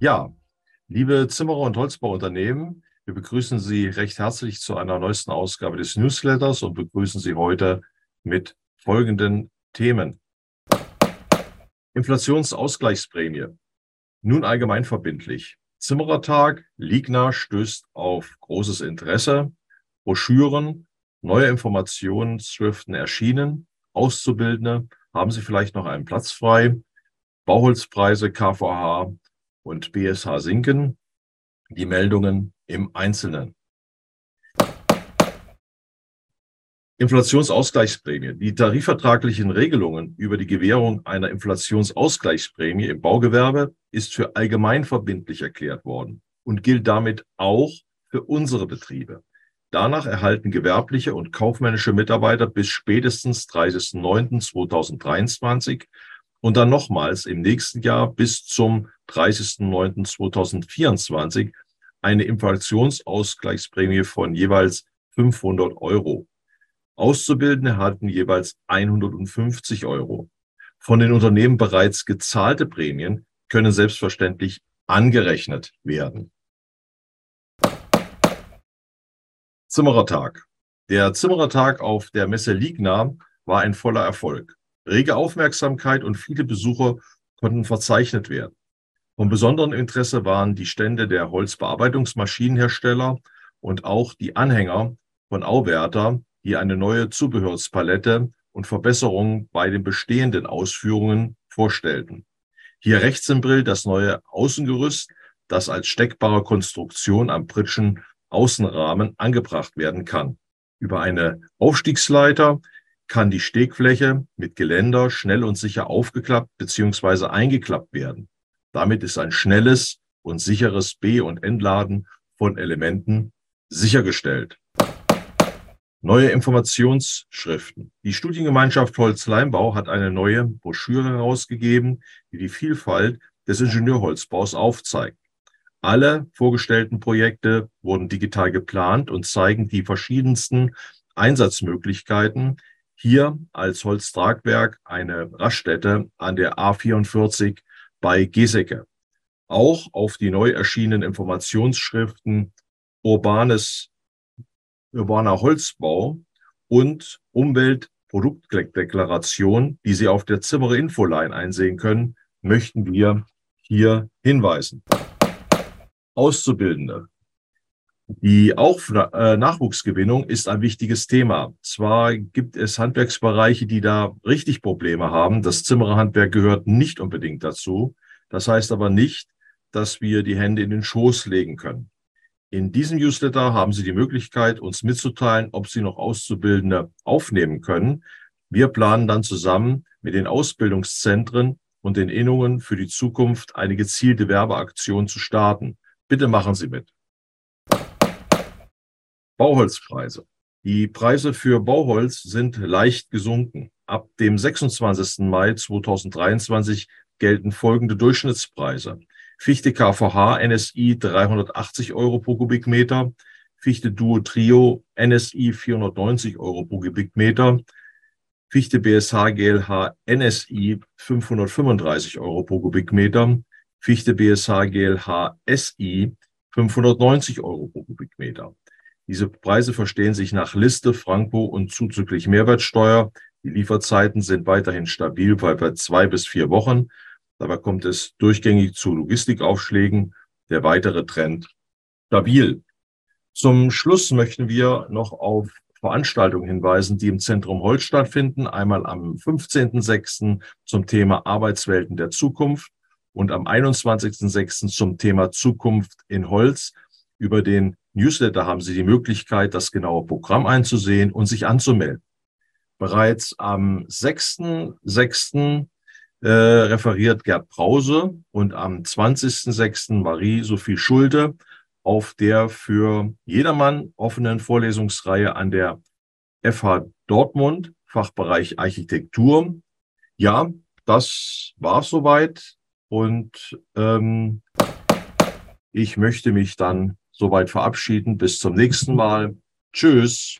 Ja, liebe Zimmerer und Holzbauunternehmen, wir begrüßen Sie recht herzlich zu einer neuesten Ausgabe des Newsletters und begrüßen Sie heute mit folgenden Themen. Inflationsausgleichsprämie. Nun allgemeinverbindlich. Zimmerertag, Ligna stößt auf großes Interesse. Broschüren, neue Informationsschriften erschienen. Auszubildende, haben Sie vielleicht noch einen Platz frei? Bauholzpreise, KVH und BSH sinken. Die Meldungen im Einzelnen. Inflationsausgleichsprämie. Die tarifvertraglichen Regelungen über die Gewährung einer Inflationsausgleichsprämie im Baugewerbe ist für allgemein verbindlich erklärt worden und gilt damit auch für unsere Betriebe. Danach erhalten gewerbliche und kaufmännische Mitarbeiter bis spätestens 30.09.2023 und dann nochmals im nächsten Jahr bis zum 30.09.2024 eine Inflationsausgleichsprämie von jeweils 500 Euro. Auszubildende erhalten jeweils 150 Euro. Von den Unternehmen bereits gezahlte Prämien können selbstverständlich angerechnet werden. Zimmerertag. Der Zimmerertag auf der Messe Ligna war ein voller Erfolg. Rege Aufmerksamkeit und viele Besucher konnten verzeichnet werden. Von besonderem Interesse waren die Stände der Holzbearbeitungsmaschinenhersteller und auch die Anhänger von Auwerter, die eine neue Zubehörspalette und Verbesserungen bei den bestehenden Ausführungen vorstellten. Hier rechts im Bild das neue Außengerüst, das als steckbare Konstruktion am Pritschen Außenrahmen angebracht werden kann. Über eine Aufstiegsleiter kann die Stegfläche mit Geländer schnell und sicher aufgeklappt bzw. eingeklappt werden. Damit ist ein schnelles und sicheres B- und Entladen von Elementen sichergestellt. Neue Informationsschriften. Die Studiengemeinschaft Holz-Leimbau hat eine neue Broschüre herausgegeben, die die Vielfalt des Ingenieurholzbaus aufzeigt. Alle vorgestellten Projekte wurden digital geplant und zeigen die verschiedensten Einsatzmöglichkeiten, hier als Holztragwerk eine Raststätte an der A44 bei Geseke. Auch auf die neu erschienenen Informationsschriften Urbanes, urbaner Holzbau und Umweltproduktdeklaration, die Sie auf der Zimmerer Infoline einsehen können, möchten wir hier hinweisen. Auszubildende. Die auch äh, Nachwuchsgewinnung ist ein wichtiges Thema. Zwar gibt es Handwerksbereiche, die da richtig Probleme haben. Das Zimmererhandwerk gehört nicht unbedingt dazu. Das heißt aber nicht, dass wir die Hände in den Schoß legen können. In diesem Newsletter haben Sie die Möglichkeit, uns mitzuteilen, ob Sie noch Auszubildende aufnehmen können. Wir planen dann zusammen mit den Ausbildungszentren und den Innungen für die Zukunft eine gezielte Werbeaktion zu starten. Bitte machen Sie mit. Bauholzpreise. Die Preise für Bauholz sind leicht gesunken. Ab dem 26. Mai 2023 gelten folgende Durchschnittspreise. Fichte KVH NSI 380 Euro pro Kubikmeter, Fichte Duo Trio NSI 490 Euro pro Kubikmeter, Fichte BSH GLH NSI 535 Euro pro Kubikmeter, Fichte BSH GLH SI 590 Euro pro Kubikmeter. Diese Preise verstehen sich nach Liste, Franco und zuzüglich Mehrwertsteuer. Die Lieferzeiten sind weiterhin stabil bei, bei zwei bis vier Wochen. Dabei kommt es durchgängig zu Logistikaufschlägen. Der weitere Trend stabil. Zum Schluss möchten wir noch auf Veranstaltungen hinweisen, die im Zentrum Holz stattfinden. Einmal am 15.06. zum Thema Arbeitswelten der Zukunft und am 21.06. zum Thema Zukunft in Holz über den Newsletter haben Sie die Möglichkeit, das genaue Programm einzusehen und sich anzumelden. Bereits am 6.6. Äh, referiert Gerd Brause und am 20.6. Marie-Sophie Schulte auf der für jedermann offenen Vorlesungsreihe an der FH Dortmund, Fachbereich Architektur. Ja, das war soweit und ähm, ich möchte mich dann soweit verabschieden. Bis zum nächsten Mal. Tschüss.